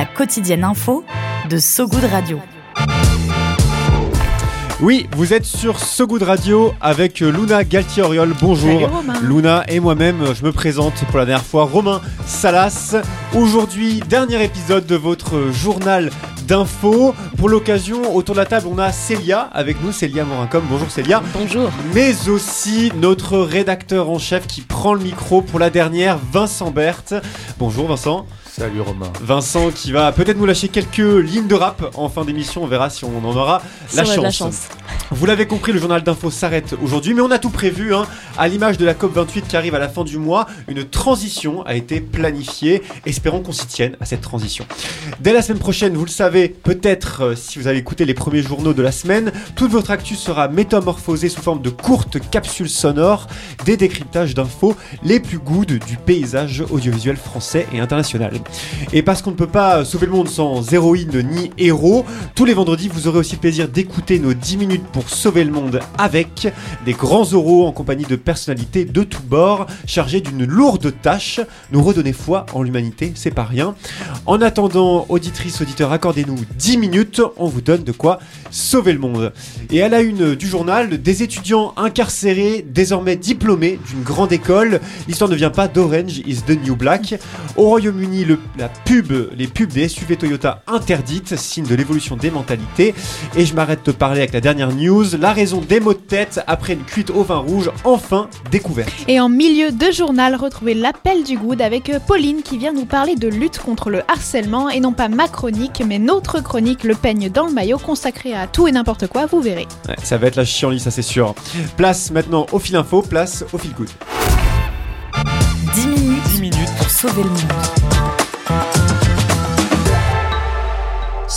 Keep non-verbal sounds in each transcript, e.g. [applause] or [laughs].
La quotidienne info de So Good Radio. Oui, vous êtes sur So Good Radio avec Luna Galtier-Oriol. Bonjour. Luna et moi-même, je me présente pour la dernière fois, Romain Salas. Aujourd'hui, dernier épisode de votre journal d'infos. Pour l'occasion, autour de la table, on a Célia avec nous, Célia Morincom. Bonjour Célia. Bonjour. Mais aussi notre rédacteur en chef qui prend le micro pour la dernière, Vincent Berthe. Bonjour Vincent. Salut Romain. Vincent qui va peut-être nous lâcher quelques lignes de rap en fin d'émission. On verra si on en aura la chance. la chance. Vous l'avez compris, le journal d'info s'arrête aujourd'hui, mais on a tout prévu. Hein. À l'image de la COP28 qui arrive à la fin du mois, une transition a été planifiée. Espérons qu'on s'y tienne à cette transition. Dès la semaine prochaine, vous le savez, peut-être euh, si vous avez écouté les premiers journaux de la semaine, toute votre actu sera métamorphosée sous forme de courtes capsules sonores, des décryptages d'infos les plus good du paysage audiovisuel français et international. Et parce qu'on ne peut pas sauver le monde sans héroïne ni héros, tous les vendredis, vous aurez aussi le plaisir d'écouter nos 10 minutes pour sauver le monde avec des grands oraux en compagnie de personnalités de tous bords chargés d'une lourde tâche, nous redonner foi en l'humanité, c'est pas rien. En attendant, auditrices, auditeurs, accordez-nous 10 minutes, on vous donne de quoi sauver le monde. Et à la une du journal, des étudiants incarcérés, désormais diplômés d'une grande école, l'histoire ne vient pas d'Orange is the New Black. Au Royaume-Uni, le la pub, les pubs des SUV Toyota interdites, signe de l'évolution des mentalités. Et je m'arrête de parler avec la dernière news, la raison des maux de tête après une cuite au vin rouge, enfin découverte. Et en milieu de journal, retrouvez l'appel du good avec Pauline qui vient nous parler de lutte contre le harcèlement et non pas ma chronique, mais notre chronique Le peigne dans le maillot consacrée à tout et n'importe quoi, vous verrez. ça va être la chienlit, ça c'est sûr. Place maintenant au fil info, place au fil good. 10 minutes, 10 minutes pour sauver le monde.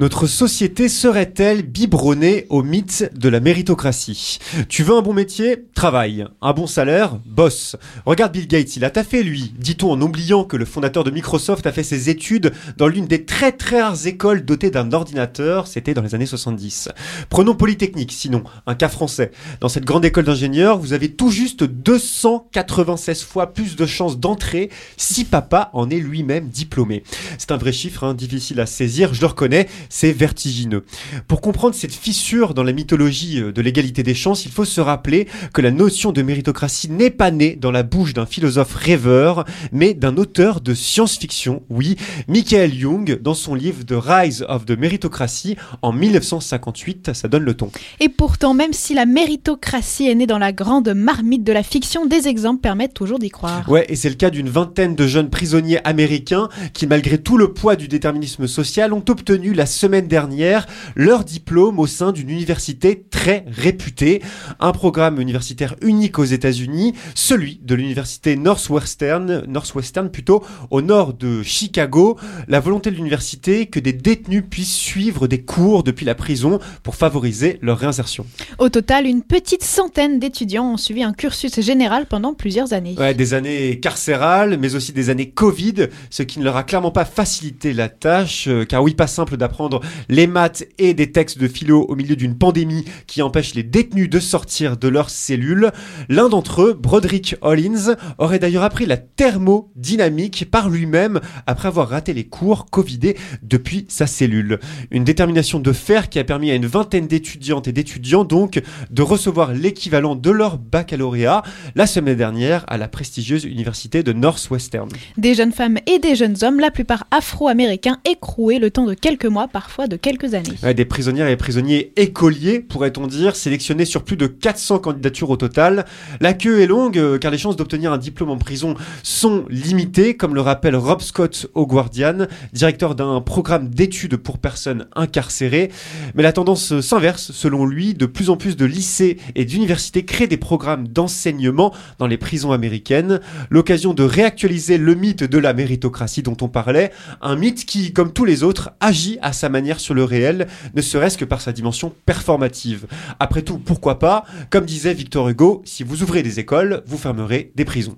notre société serait-elle biberonnée au mythe de la méritocratie? Tu veux un bon métier? Travaille. Un bon salaire? Bosse. Regarde Bill Gates, il a taffé lui, dit-on en oubliant que le fondateur de Microsoft a fait ses études dans l'une des très très rares écoles dotées d'un ordinateur, c'était dans les années 70. Prenons Polytechnique, sinon, un cas français. Dans cette grande école d'ingénieurs, vous avez tout juste 296 fois plus de chances d'entrer si papa en est lui-même diplômé. C'est un vrai chiffre, hein, difficile à saisir, je le reconnais, c'est vertigineux. Pour comprendre cette fissure dans la mythologie euh, de l'égalité des chances, il faut se rappeler que la notion de méritocratie n'est pas née dans la bouche d'un philosophe rêveur, mais d'un auteur de science-fiction, oui, Michael Young, dans son livre The Rise of the Meritocracy en 1958, ça donne le ton. Et pourtant, même si la méritocratie est née dans la grande marmite de la fiction, des exemples permettent toujours d'y croire. Ouais, et c'est le cas d'une vingtaine de jeunes prisonniers américains qui, malgré tout le poids du déterminisme social, ont obtenu la semaine dernière leur diplôme au sein d'une université très réputée, un programme universitaire unique aux États-Unis, celui de l'université Northwestern, Northwestern plutôt, au nord de Chicago. La volonté de l'université que des détenus puissent suivre des cours depuis la prison pour favoriser leur réinsertion. Au total, une petite centaine d'étudiants ont suivi un cursus général pendant plusieurs années. Ouais, des années carcérales, mais aussi des années Covid, ce qui ne leur a clairement pas facilité la tâche, euh, car oui, pas simple d'apprendre les maths et des textes de philo au milieu d'une pandémie qui empêche les détenus de sortir de leurs cellules. L'un d'entre eux, Broderick Hollins, aurait d'ailleurs appris la thermodynamique par lui-même après avoir raté les cours Covidés depuis sa cellule. Une détermination de fer qui a permis à une vingtaine d'étudiantes et d'étudiants donc de recevoir l'équivalent de leur baccalauréat la semaine dernière à la prestigieuse université de Northwestern. Des jeunes femmes et des jeunes hommes, la plupart afro-américains, écroués le temps de quelques mois parfois de quelques années. des prisonnières et prisonniers écoliers, pourrait-on dire, sélectionnés sur plus de 400 candidatures au total. La queue est longue euh, car les chances d'obtenir un diplôme en prison sont limitées, comme le rappelle Rob Scott au Guardian, directeur d'un programme d'études pour personnes incarcérées. Mais la tendance s'inverse, selon lui, de plus en plus de lycées et d'universités créent des programmes d'enseignement dans les prisons américaines. L'occasion de réactualiser le mythe de la méritocratie dont on parlait, un mythe qui, comme tous les autres, agit à sa manière sur le réel, ne serait-ce que par sa dimension performative. Après tout, pourquoi pas Comme disait Victor Hugo, si vous ouvrez des écoles, vous fermerez des prisons.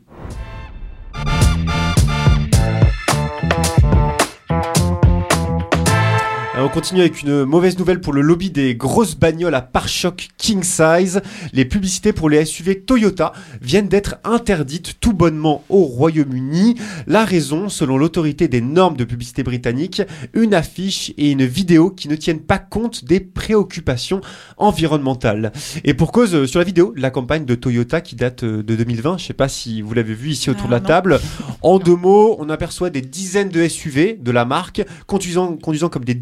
Continue avec une mauvaise nouvelle pour le lobby des grosses bagnoles à pare-choc king size. Les publicités pour les SUV Toyota viennent d'être interdites tout bonnement au Royaume-Uni. La raison, selon l'autorité des normes de publicité britannique, une affiche et une vidéo qui ne tiennent pas compte des préoccupations environnementales. Et pour cause, sur la vidéo, la campagne de Toyota qui date de 2020, je ne sais pas si vous l'avez vu ici autour de la table. [laughs] En deux mots, on aperçoit des dizaines de SUV de la marque conduisant, conduisant comme des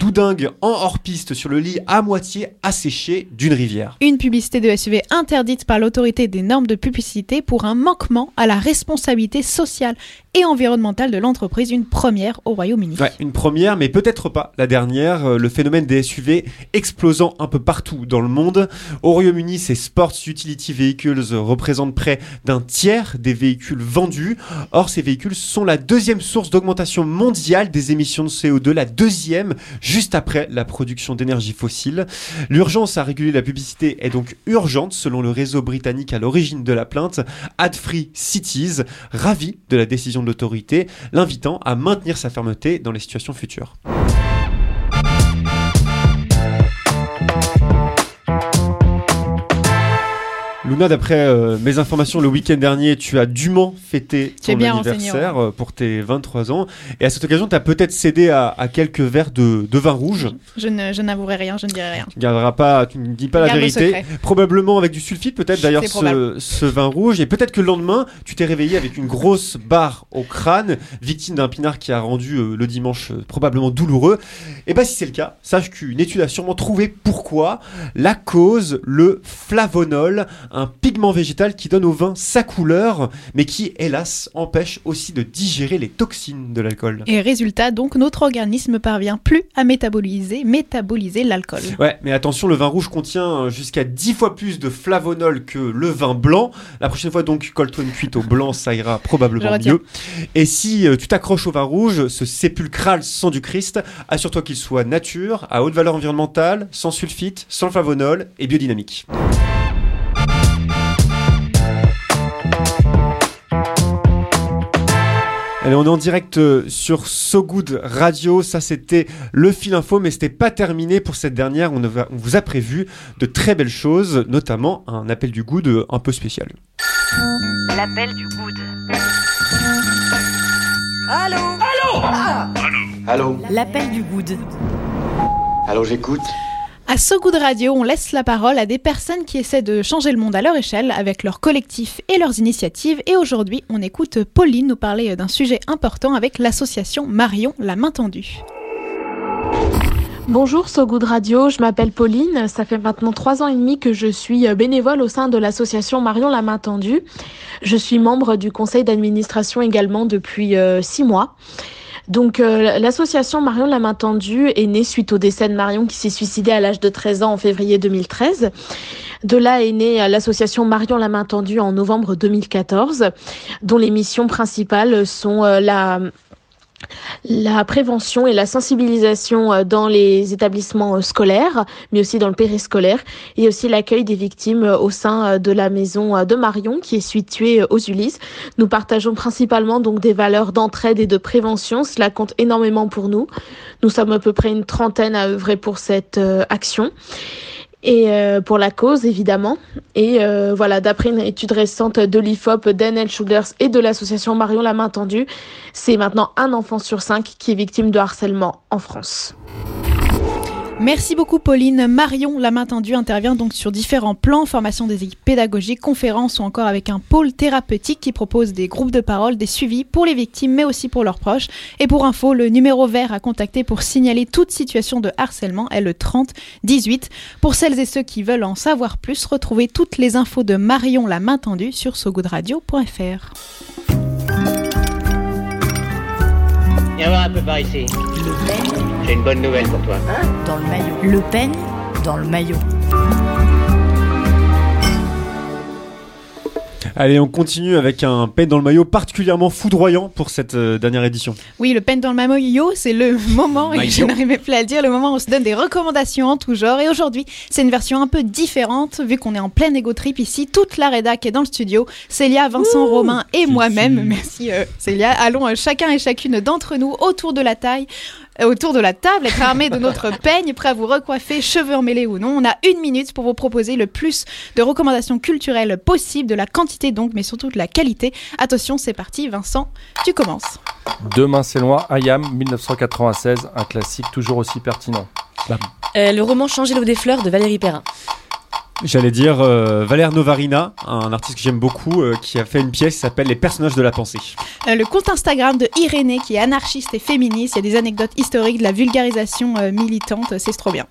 en hors-piste sur le lit à moitié asséché d'une rivière. Une publicité de SUV interdite par l'autorité des normes de publicité pour un manquement à la responsabilité sociale et environnementale de l'entreprise, une première au Royaume-Uni. Ouais, une première, mais peut-être pas la dernière. Euh, le phénomène des SUV explosant un peu partout dans le monde. Au Royaume-Uni, ces Sports Utility Vehicles représentent près d'un tiers des véhicules vendus. Or, ces véhicules sont la deuxième source d'augmentation mondiale des émissions de CO2, la deuxième, juste après la production d'énergie fossile. L'urgence à réguler la publicité est donc urgente, selon le réseau britannique à l'origine de la plainte, Ad Free Cities, ravi de la décision de l'autorité, l'invitant à maintenir sa fermeté dans les situations futures. D'après euh, mes informations, le week-end dernier, tu as dûment fêté ton anniversaire euh, pour tes 23 ans. Et à cette occasion, tu as peut-être cédé à, quelques verres de, vin rouge. Je, n'avouerai rien, je ne dirai rien. Tu ne garderas pas, tu ne dis pas la vérité. Probablement avec du sulfite, peut-être d'ailleurs, ce, vin rouge. Et peut-être que le lendemain, tu t'es réveillé avec une grosse barre au crâne, victime d'un pinard qui a rendu euh, le dimanche probablement douloureux. Et bah, si c'est le cas, sache qu'une étude a sûrement trouvé pourquoi. La cause, le flavonol un pigment végétal qui donne au vin sa couleur, mais qui, hélas, empêche aussi de digérer les toxines de l'alcool. Et résultat, donc, notre organisme parvient plus à métaboliser, métaboliser l'alcool. Ouais, mais attention, le vin rouge contient jusqu'à 10 fois plus de flavonol que le vin blanc. La prochaine fois, donc, colle-toi une cuite au blanc, ça ira probablement mieux. Et si euh, tu t'accroches au vin rouge, ce sépulcral sang du Christ, assure-toi qu'il soit nature, à haute valeur environnementale, sans sulfite, sans flavonol et biodynamique. Allez, on est en direct euh, sur So Good Radio. Ça, c'était le fil info, mais c'était pas terminé pour cette dernière. On, vous a prévu de très belles choses, notamment un appel du good euh, un peu spécial. L'appel du good. Allô? Allô? Allô? Allô? L'appel du good. Allô, j'écoute. À So Good Radio, on laisse la parole à des personnes qui essaient de changer le monde à leur échelle avec leurs collectifs et leurs initiatives. Et aujourd'hui, on écoute Pauline nous parler d'un sujet important avec l'association Marion la main tendue. Bonjour So Good Radio, je m'appelle Pauline. Ça fait maintenant trois ans et demi que je suis bénévole au sein de l'association Marion la main tendue. Je suis membre du conseil d'administration également depuis euh, six mois. Donc euh, l'association Marion la main tendue est née suite au décès de Marion qui s'est suicidée à l'âge de 13 ans en février 2013. De là est née l'association Marion la main tendue en novembre 2014, dont les missions principales sont euh, la la prévention et la sensibilisation euh, dans les établissements euh, scolaires, mais aussi dans le périscolaire, et aussi l'accueil des victimes euh, au sein de la maison de Marion, qui est située aux Ulysses. Nous partageons principalement donc des valeurs d'entraide et de prévention. Cela compte énormément pour nous. Nous sommes à peu près une trentaine à œuvrer pour cette action et euh, pour la cause évidemment. Et euh, voilà, d'après une étude récente de l'IFOP, d'Anel Schulers et de l'association Marion la main tendue, c'est maintenant un enfant sur cinq qui est victime de harcèlement en France. Merci beaucoup Pauline. Marion, la main tendue, intervient donc sur différents plans, formation des équipes pédagogiques, conférences ou encore avec un pôle thérapeutique qui propose des groupes de parole, des suivis pour les victimes mais aussi pour leurs proches. Et pour info, le numéro vert à contacter pour signaler toute situation de harcèlement est le 30 18. Pour celles et ceux qui veulent en savoir plus, retrouvez toutes les infos de Marion, la main tendue sur sogoodradio.fr. Viens voir un peu par ici. J'ai une bonne nouvelle pour toi. Dans le maillot. Le Pen dans le maillot. Allez, on continue avec un pen dans le maillot particulièrement foudroyant pour cette euh, dernière édition. Oui, le pen dans le maillot, c'est le [laughs] moment, et je n'arrivais plus à le dire, le moment où on se donne des recommandations en tout genre. Et aujourd'hui, c'est une version un peu différente, vu qu'on est en plein ego trip ici. Toute la rédac est dans le studio. Célia, Vincent, Romain et moi-même. Merci euh, Célia. Allons euh, chacun et chacune d'entre nous autour de la taille autour de la table, être armé de notre [laughs] peigne, prêt à vous recoiffer, cheveux emmêlés ou non. On a une minute pour vous proposer le plus de recommandations culturelles possible, de la quantité donc, mais surtout de la qualité. Attention, c'est parti. Vincent, tu commences. Demain c'est loin, Ayam, 1996, un classique toujours aussi pertinent. Euh, le roman Changer l'eau des fleurs de Valérie Perrin. J'allais dire euh, Valère Novarina, un artiste que j'aime beaucoup, euh, qui a fait une pièce qui s'appelle Les personnages de la pensée. Euh, le compte Instagram de Irénée, qui est anarchiste et féministe. Il y a des anecdotes historiques, de la vulgarisation euh, militante. C'est trop bien.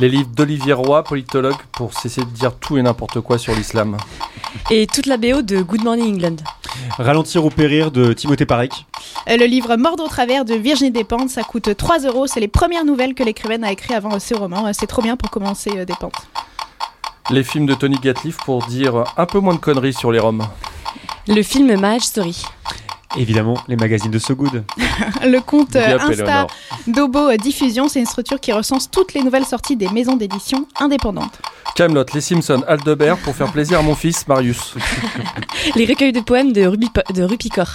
Les livres d'Olivier Roy, politologue, pour cesser de dire tout et n'importe quoi sur l'islam. Et toute la BO de Good Morning England. Ralentir ou périr de Timothée Parek. Le livre Mordre au travers de Virginie Despentes, ça coûte 3 euros. C'est les premières nouvelles que l'écrivaine a écrites avant ce roman. C'est trop bien pour commencer Despentes. Les films de Tony Gatliff pour dire un peu moins de conneries sur les Roms. Le film Marriage Story. Évidemment, les magazines de So Good. [laughs] Le compte euh, Insta d'Obo Diffusion, c'est une structure qui recense toutes les nouvelles sorties des maisons d'édition indépendantes. Camelot, Les Simpsons, Aldebert pour faire plaisir à mon fils Marius. [laughs] Les recueils de poèmes de, Ruby, de Rupicor.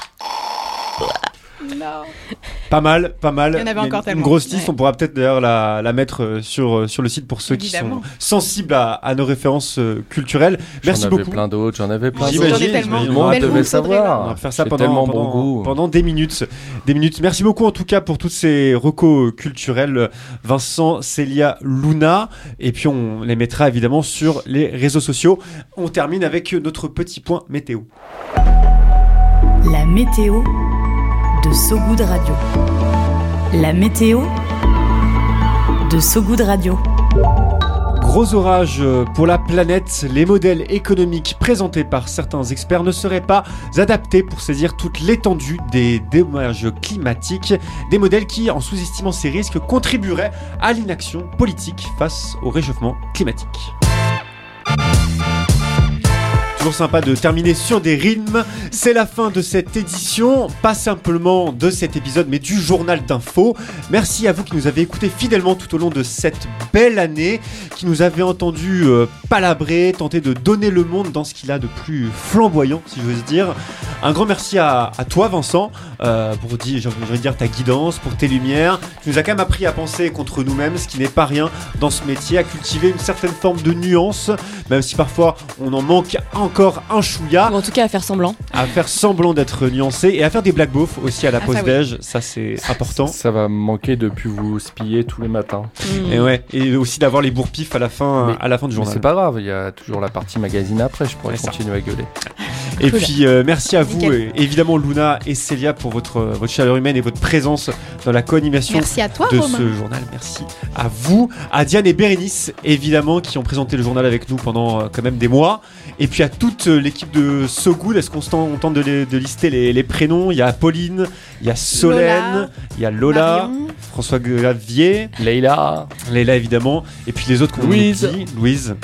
Pas mal, pas mal. Il y en avait encore une, tellement. Une grosse liste, Ouais. on pourra peut-être d'ailleurs la, la mettre euh, sur, euh, sur le site pour ceux Évidemment. qui sont sensibles à, à nos références euh, culturelles. Merci J'en avais beaucoup. plein d'autres, j'en avais plein J'imagine, d'autres. J'imagine. Devait savoir. On va faire ça J'ai pendant, tellement pendant, bon goût. pendant des minutes. Des minutes. Merci beaucoup en tout cas pour toutes ces recos culturels, Vincent, Célia, Luna. Et puis on les mettra évidemment sur les réseaux sociaux. On termine avec notre petit point météo. La météo de So Good Radio. La météo de So Good Radio. Gros orage pour la planète, les modèles économiques présentés par certains experts ne seraient pas adaptés pour saisir toute l'étendue des dommages climatiques, des modèles qui, en sous-estimant ces risques, contribueraient à l'inaction politique face au réchauffement climatique. Toujours sympa de terminer sur des rythmes. C'est la fin de cette édition, pas simplement de cet épisode, mais du journal d'info. Merci à vous qui nous avez écoutés fidèlement tout au long de cette belle année, qui nous avez entendu euh, palabrer, tenter de donner le monde dans ce qu'il a de plus flamboyant, si j'ose dire. Un grand merci à, toi, Vincent, euh, pour dire, j'ai envie de dire ta guidance, pour tes lumières. Tu nous as quand même appris à penser contre nous-mêmes, ce qui n'est pas rien dans ce métier, à cultiver une certaine forme de nuance, même si parfois on en manque encore un chouïa Ou en tout cas à faire semblant. à faire semblant d'être nuancé et à faire des black beaufs aussi à la Ah, pause oui. déj, ça c'est important. Ça va me manquer de plus vous spiller tous les matins. Mm. Et ouais, et aussi d'avoir les bourpifs à la fin, Mais- à la fin du journal. c'est pas grave, il y a toujours la partie magazine après, je pourrais ça. continuer à gueuler. [laughs] Et Cool. puis euh, merci à vous, et évidemment Luna et Célia pour votre votre chaleur humaine et votre présence dans la co-animation Merci à toi, de Romain. ce journal. Merci à vous, à Diane et Bérénice, évidemment, qui ont présenté le journal avec nous pendant euh, quand même des mois. Et puis à toute euh, l'équipe de So Good. Est-ce qu'on tente, on tente de, les- de lister les, les prénoms? Il y a Pauline, il y a Solène, Lola, il y a Lola, Marion. François Gravier, Leïla, Léla évidemment, et puis les autres qu'on Louise. oublie. Louise.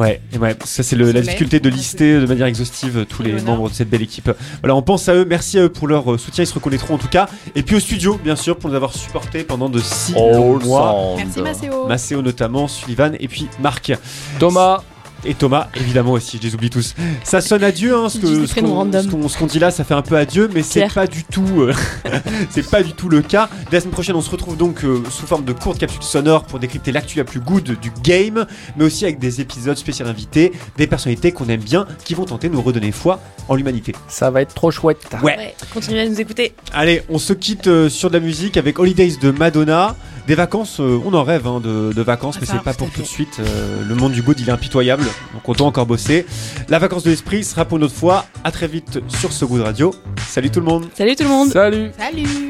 Ouais, et ouais, ça c'est la difficulté de lister de manière exhaustive tous les membres de cette belle équipe. Voilà, on pense à eux, merci à eux pour leur euh, soutien, ils se reconnaîtront en tout cas. Et puis au studio, bien sûr, pour nous avoir supportés pendant de longs All mois. Sound. Merci Macéo. Macéo notamment, Sullivan et puis Marc. Thomas, Et Thomas, évidemment aussi, je les oublie tous. Ça sonne adieu, hein, ce qu'on dit là, ça fait un peu adieu, mais c'est pas du tout, euh, [laughs] c'est pas du tout le cas. Dès la semaine prochaine, on se retrouve donc euh, sous forme de courtes capsules sonores pour décrypter l'actu la plus good du game, mais aussi avec des épisodes spéciaux invités, des personnalités qu'on aime bien, qui vont tenter de nous redonner foi en l'humanité. ça va être trop chouette. Ouais. Ouais, continuez à nous écouter. Allez, on se quitte euh, sur de la musique avec Holidays de Madonna. Des vacances, euh, on en rêve hein, de, de vacances, mais ça, c'est pas pour tout de suite. Euh, le monde du good, il est impitoyable, donc on doit encore bosser. La vacance de l'esprit sera pour une autre fois. À très vite sur ce Good Radio. Salut tout le monde. Salut tout le monde. Salut. Salut